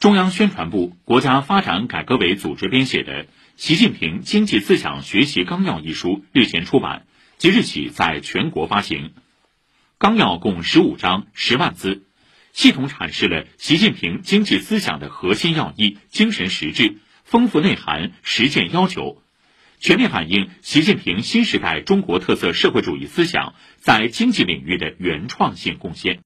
中央宣传部国家发展改革委组织编写的习近平经济思想学习纲要一书日前出版即日起在全国发行。纲要共十五章十万字。系统阐释了习近平经济思想的核心要义精神实质丰富内涵实践要求。全面反映习近平新时代中国特色社会主义思想在经济领域的原创性贡献。